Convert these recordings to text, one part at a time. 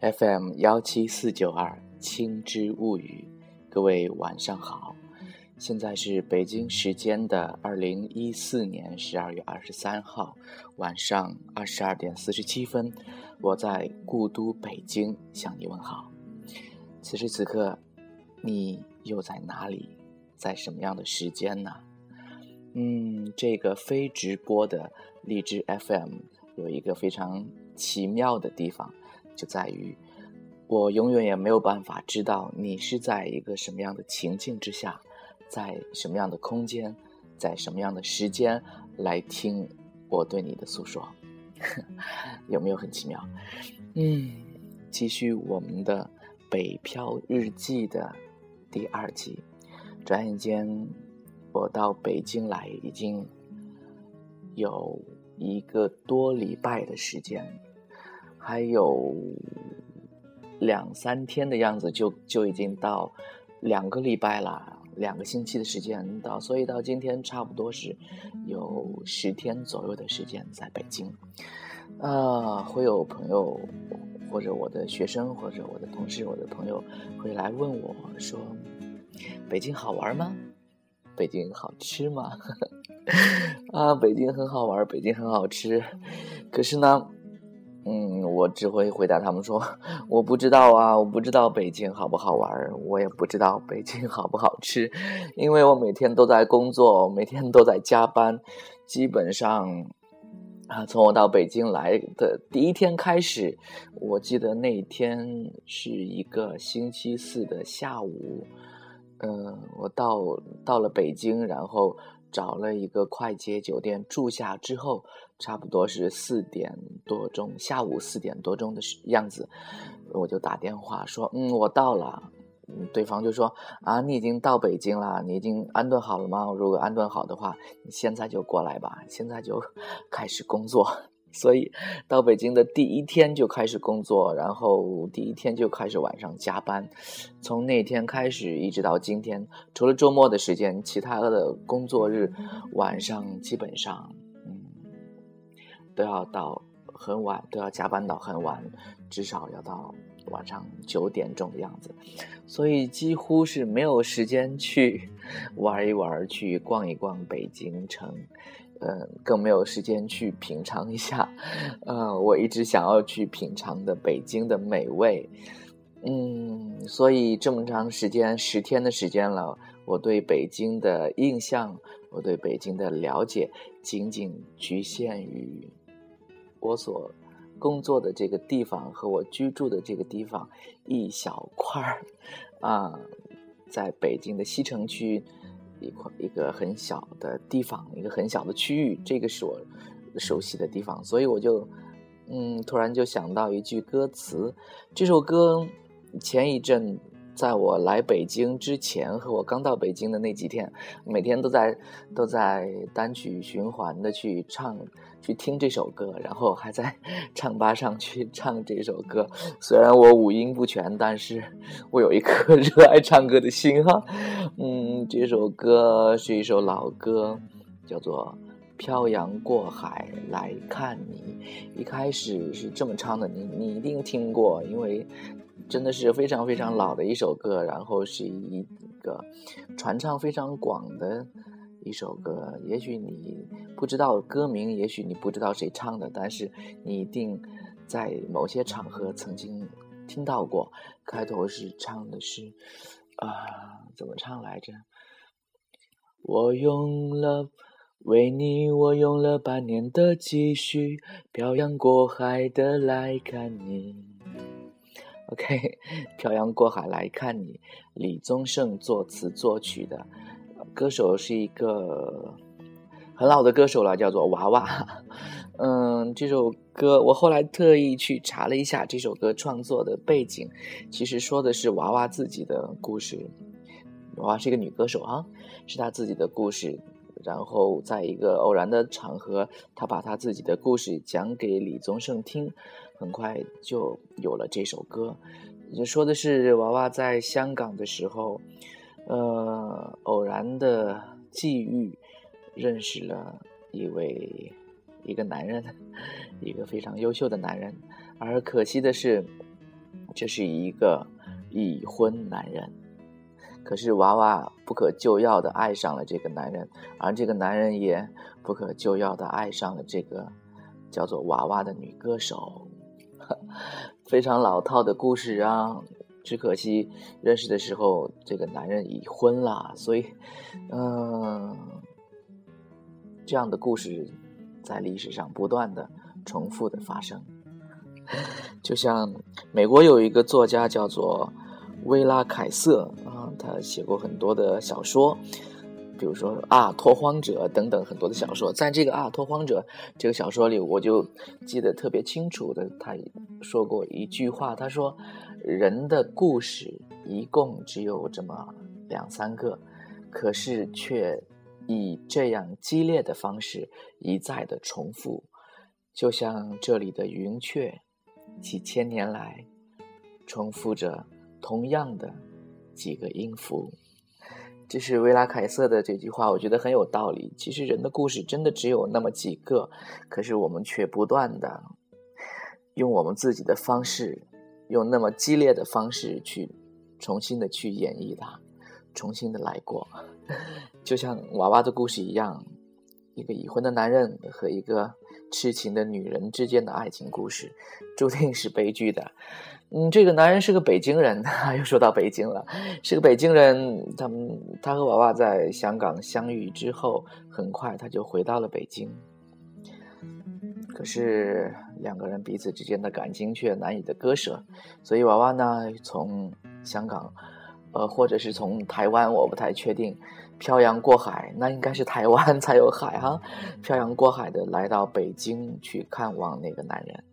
FM 幺七四九二青之物语，各位晚上好，现在是北京时间的二零一四年十二月二十三号晚上二十二点四十七分，我在故都北京向你问好。此时此刻，你又在哪里，在什么样的时间呢？嗯，这个非直播的荔枝 FM 有一个非常奇妙的地方。就在于，我永远也没有办法知道你是在一个什么样的情境之下，在什么样的空间，在什么样的时间来听我对你的诉说，有没有很奇妙？嗯，继续我们的北漂日记的第二集。转眼间，我到北京来已经有一个多礼拜的时间。还有两三天的样子，就就已经到两个礼拜了，两个星期的时间到，所以到今天差不多是有十天左右的时间在北京。啊，会有朋友或者我的学生或者我的同事、我的朋友会来问我说：“北京好玩吗？北京好吃吗？” 啊，北京很好玩，北京很好吃，可是呢。嗯，我只会回答他们说，我不知道啊，我不知道北京好不好玩，我也不知道北京好不好吃，因为我每天都在工作，每天都在加班，基本上啊，从我到北京来的第一天开始，我记得那天是一个星期四的下午，嗯，我到到了北京，然后找了一个快捷酒店住下之后。差不多是四点多钟，下午四点多钟的样子，我就打电话说：“嗯，我到了。”对方就说：“啊，你已经到北京了，你已经安顿好了吗？如果安顿好的话，你现在就过来吧，现在就 开始工作。”所以到北京的第一天就开始工作，然后第一天就开始晚上加班，从那天开始一直到今天，除了周末的时间，其他的工作日晚上基本上。都要到很晚，都要加班到很晚，至少要到晚上九点钟的样子，所以几乎是没有时间去玩一玩，去逛一逛北京城，嗯，更没有时间去品尝一下，呃，我一直想要去品尝的北京的美味，嗯，所以这么长时间，十天的时间了，我对北京的印象，我对北京的了解，仅仅局限于。我所工作的这个地方和我居住的这个地方一小块儿啊，在北京的西城区一块一个很小的地方，一个很小的区域，这个是我熟悉的地方，所以我就嗯，突然就想到一句歌词，这首歌前一阵。在我来北京之前和我刚到北京的那几天，每天都在都在单曲循环的去唱、去听这首歌，然后还在 唱吧上去唱这首歌。虽然我五音不全，但是我有一颗 热爱唱歌的心哈。嗯，这首歌是一首老歌，叫做《漂洋过海来看你》。一开始是这么唱的，你你一定听过，因为。真的是非常非常老的一首歌，然后是一个传唱非常广的一首歌。也许你不知道歌名，也许你不知道谁唱的，但是你一定在某些场合曾经听到过。开头是唱的是啊，怎么唱来着？我用了为你，我用了半年的积蓄，漂洋过海的来看你。OK，漂洋过海来看你，李宗盛作词作曲的，歌手是一个很老的歌手了，叫做娃娃。嗯，这首歌我后来特意去查了一下这首歌创作的背景，其实说的是娃娃自己的故事。娃娃是一个女歌手啊，是她自己的故事。然后在一个偶然的场合，他把他自己的故事讲给李宗盛听。很快就有了这首歌，就说的是娃娃在香港的时候，呃，偶然的际遇，认识了一位一个男人，一个非常优秀的男人，而可惜的是，这是一个已婚男人，可是娃娃不可救药的爱上了这个男人，而这个男人也不可救药的爱上了这个叫做娃娃的女歌手。非常老套的故事啊，只可惜认识的时候这个男人已婚了，所以，嗯，这样的故事在历史上不断的重复的发生。就像美国有一个作家叫做薇拉凯瑟啊，他写过很多的小说。比如说啊，拓荒者等等很多的小说，在这个啊，拓荒者这个小说里，我就记得特别清楚的，他说过一句话，他说：“人的故事一共只有这么两三个，可是却以这样激烈的方式一再的重复，就像这里的云雀，几千年来重复着同样的几个音符。”这是维拉凯瑟的这句话，我觉得很有道理。其实人的故事真的只有那么几个，可是我们却不断的用我们自己的方式，用那么激烈的方式去重新的去演绎它，重新的来过，就像娃娃的故事一样，一个已婚的男人和一个痴情的女人之间的爱情故事，注定是悲剧的。嗯，这个男人是个北京人，又说到北京了，是个北京人。他们他和娃娃在香港相遇之后，很快他就回到了北京。可是两个人彼此之间的感情却难以的割舍，所以娃娃呢，从香港，呃，或者是从台湾，我不太确定，漂洋过海，那应该是台湾才有海哈，漂洋过海的来到北京去看望那个男人。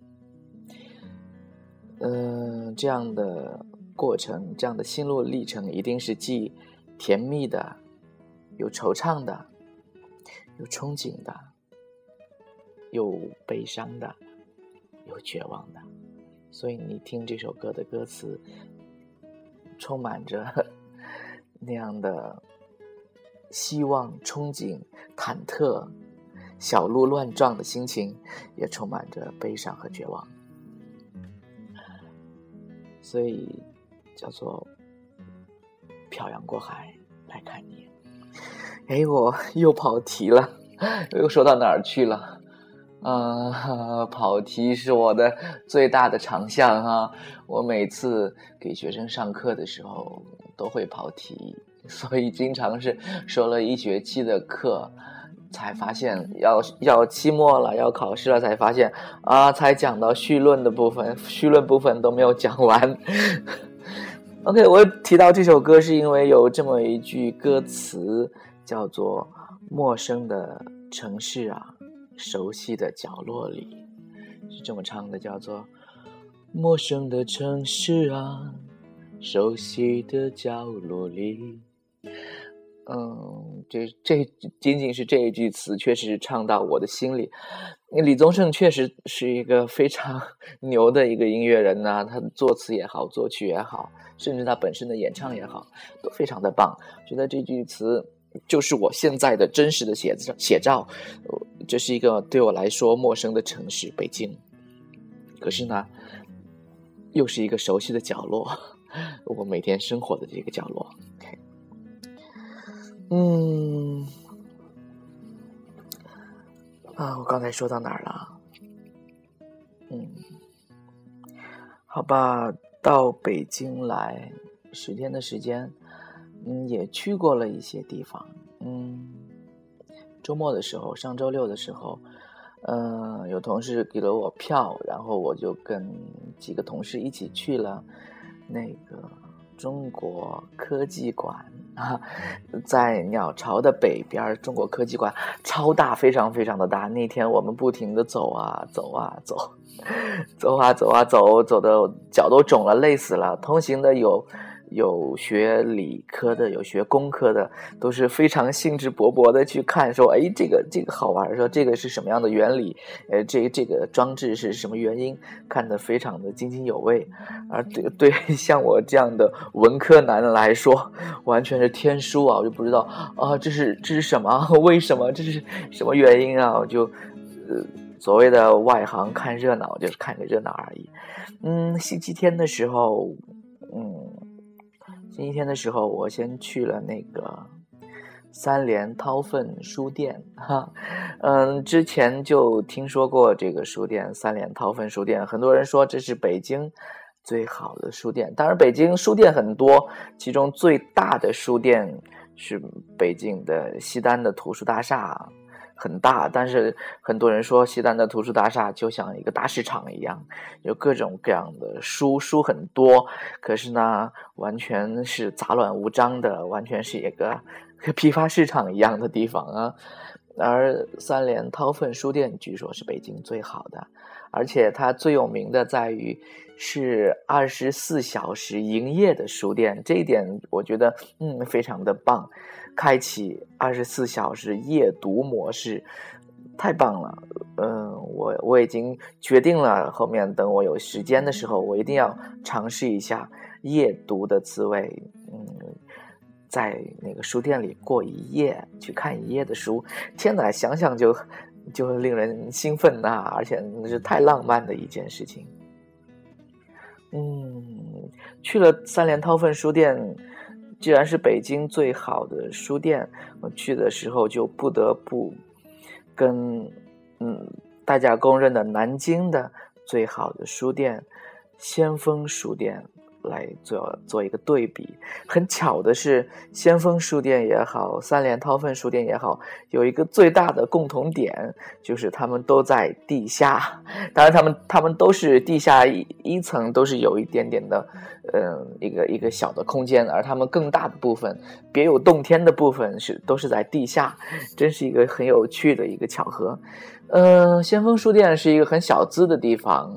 嗯，这样的过程，这样的心路历程，一定是既甜蜜的，有惆怅的，有憧憬的，有悲伤的，有绝望的。所以你听这首歌的歌词，充满着 那样的希望、憧憬、忐忑、小鹿乱撞的心情，也充满着悲伤和绝望。所以叫做漂洋过海来看你。哎，我又跑题了，又说到哪儿去了？啊，跑题是我的最大的长项哈。我每次给学生上课的时候都会跑题，所以经常是说了一学期的课。才发现要要期末了，要考试了，才发现啊，才讲到绪论的部分，绪论部分都没有讲完。OK，我提到这首歌是因为有这么一句歌词，叫做“陌生的城市啊，熟悉的角落里”，是这么唱的，叫做“陌生的城市啊，熟悉的角落里”。嗯，这这仅仅是这一句词，确实唱到我的心里。李宗盛确实是一个非常 牛的一个音乐人呐，他的作词也好，作曲也好，甚至他本身的演唱也好，都非常的棒。觉得这句词就是我现在的真实的写照，写照。这是一个对我来说陌生的城市——北京，可是呢，又是一个熟悉的角落，我每天生活的这个角落。嗯，啊，我刚才说到哪儿了？嗯，好吧，到北京来十天的时间，嗯，也去过了一些地方。嗯，周末的时候，上周六的时候，嗯，有同事给了我票，然后我就跟几个同事一起去了那个中国科技馆。啊，在鸟巢的北边，中国科技馆超大，非常非常的大。那天我们不停的走啊走啊 走，走啊走啊走，走的脚都肿了，累死了。同行的有。有学理科的，有学工科的，都是非常兴致勃勃的去看，说：“哎，这个这个好玩，说这个是什么样的原理？呃，这这个装置是什么原因？看得非常的津津有味。而这个对 像我这样的文科男来说，完全是天书啊！我就不知道啊，这是这是什么？为什么？这是什么原因啊？我就呃所谓的外行看热闹，就是看个热闹而已。嗯，星期天的时候，嗯，星期天的时候，我先去了那个三联韬奋书店，哈，嗯，之前就听说过这个书店——三联韬奋书店，很多人说这是北京最好的书店。当然，北京书店很多，其中最大的书店是北京的西单的图书大厦。很大，但是很多人说西单的图书大厦就像一个大市场一样，有各种各样的书，书很多，可是呢，完全是杂乱无章的，完全是一个 批发市场一样的地方啊。而三联韬奋书店据说是北京最好的，而且它最有名的在于是二十四小时营业的书店，这一点我觉得嗯非常的棒。开启二十四小时夜读模式，太棒了！嗯，我我已经决定了，后面等我有时间的时候，我一定要尝试一下夜读的滋味。嗯，在那个书店里过一夜，去看一夜的书，天哪，想想就就令人兴奋呐！而且是太浪漫的一件事情。嗯，去了三联韬奋书店。既然是北京最好的书店，我去的时候就不得不跟嗯大家公认的南京的最好的书店——先锋书店。来做做一个对比，很巧的是，先锋书店也好，三联韬奋书店也好，有一个最大的共同点，就是他们都在地下。当然，他们他们都是地下一一层，都是有一点点的，嗯，一个一个小的空间，而他们更大的部分，别有洞天的部分是都是在地下，真是一个很有趣的一个巧合。嗯，先锋书店是一个很小资的地方，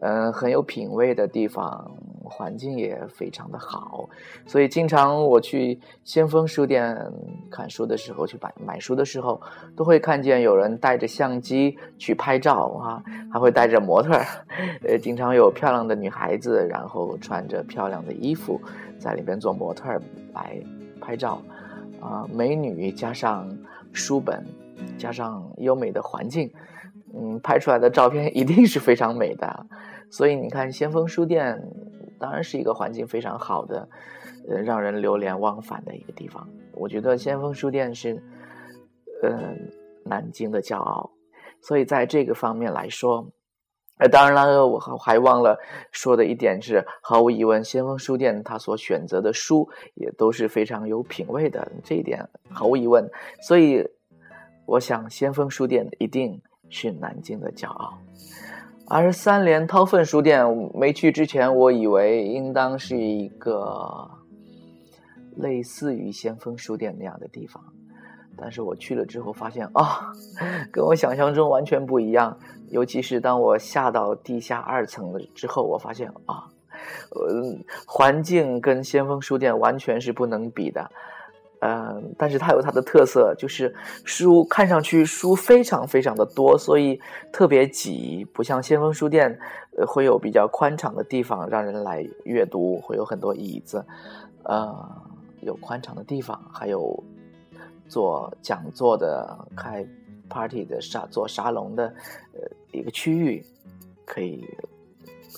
嗯，很有品位的地方。环境也非常的好，所以经常我去先锋书店看书的时候，去买买书的时候，都会看见有人带着相机去拍照啊，还会带着模特，呃，经常有漂亮的女孩子，然后穿着漂亮的衣服在里边做模特来拍照，啊，美女加上书本，加上优美的环境，嗯，拍出来的照片一定是非常美的。所以你看先锋书店。当然是一个环境非常好的，呃，让人流连忘返的一个地方。我觉得先锋书店是，嗯，南京的骄傲。所以在这个方面来说，呃，当然了，我还忘了说的一点是，毫无疑问，先锋书店它所选择的书也都是非常有品位的，这一点毫无疑问。所以，我想先锋书店一定是南京的骄傲。而三联韬奋书店没去之前，我以为应当是一个类似于先锋书店那样的地方，但是我去了之后发现啊，跟我想象中完全不一样。尤其是当我下到地下二层了之后，我发现啊，呃，环境跟先锋书店完全是不能比的。嗯，但是它有它的特色，就是书看上去书非常非常的多，所以特别挤，不像先锋书店，呃，会有比较宽敞的地方让人来阅读，会有很多椅子，呃，有宽敞的地方，还有做讲座的、开 party 的沙做沙龙的，呃，一个区域，可以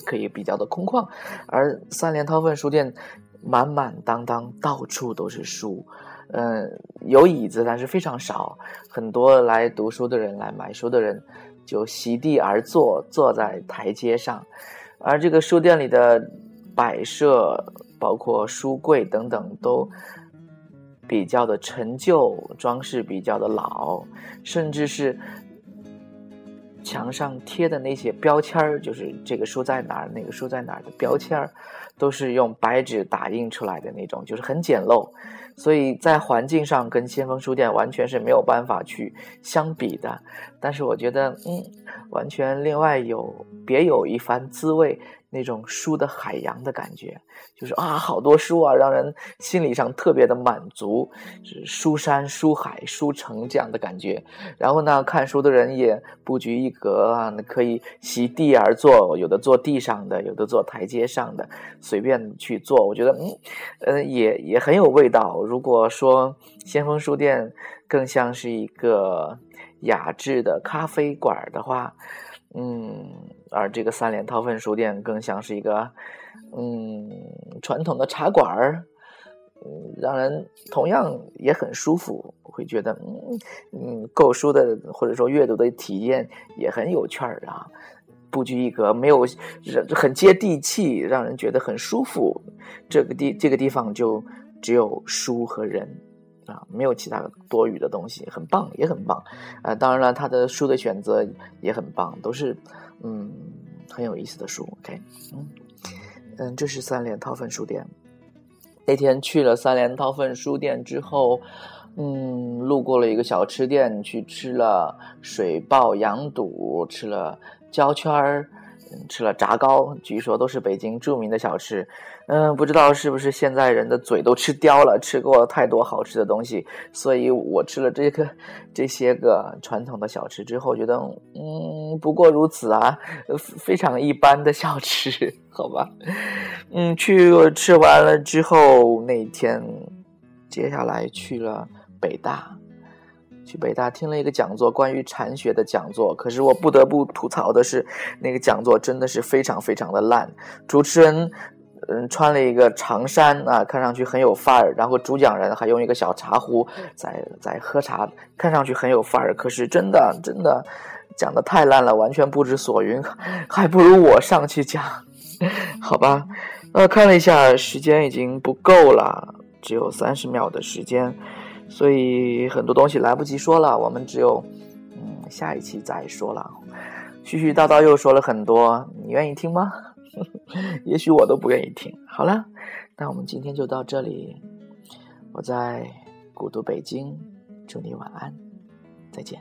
可以比较的空旷，而三联韬奋书店满满当当，到处都是书。嗯，有椅子，但是非常少。很多来读书的人，来买书的人，就席地而坐，坐在台阶上。而这个书店里的摆设，包括书柜等等，都比较的陈旧，装饰比较的老，甚至是墙上贴的那些标签儿，就是这个书在哪儿，那个书在哪儿的标签儿，都是用白纸打印出来的那种，就是很简陋。所以在环境上跟先锋书店完全是没有办法去相比的，但是我觉得，嗯，完全另外有别有一番滋味。那种书的海洋的感觉，就是啊，好多书啊，让人心理上特别的满足，是书山、书海、书城这样的感觉。然后呢，看书的人也不拘一格啊，可以席地而坐，有的坐地上的，有的坐台阶上的，随便去坐。我觉得，嗯，呃，也也很有味道。如果说先锋书店更像是一个雅致的咖啡馆的话，嗯，而这个三联韬奋书店更像是一个嗯传统的茶馆儿，嗯，让人同样也很舒服，会觉得嗯嗯购书的或者说阅读的体验也很有趣儿啊。不拘一格，没有很接地气，让人觉得很舒服。这个地这个地方就只有书和人啊，没有其他多余的东西，很棒，也很棒。啊，当然了，他的书的选择也很棒，都是嗯很有意思的书。OK，嗯嗯，这是三联韬奋书店。那天去了三联韬奋书店之后，嗯，路过了一个小吃店，去吃了水爆羊肚，吃了。焦圈儿，吃了炸糕，据说都是北京著名的小吃。嗯，不知道是不是现在人的嘴都吃刁了，吃过太多好吃的东西，所以我吃了这个这些个传统的小吃之后，觉得嗯，不过如此啊，非常一般的小吃，好吧。嗯，去吃完了之后，那天接下来去了北大。去北大听了一个讲座，关于禅学的讲座。可是我不得不吐槽的是，那个讲座真的是非常非常的烂。主持人，嗯，穿了一个长衫啊，看上去很有范儿。然后主讲人还用一个小茶壶在在喝茶，看上去很有范儿。可是真的真的讲的太烂了，完全不知所云，还不如我上去讲，好吧？呃，看了一下时间已经不够了，只有三十秒的时间。所以很多东西来不及说了，我们只有嗯下一期再说了。絮絮叨叨又说了很多，你愿意听吗？也许我都不愿意听。好了，那我们今天就到这里。我在古都北京，祝你晚安，再见。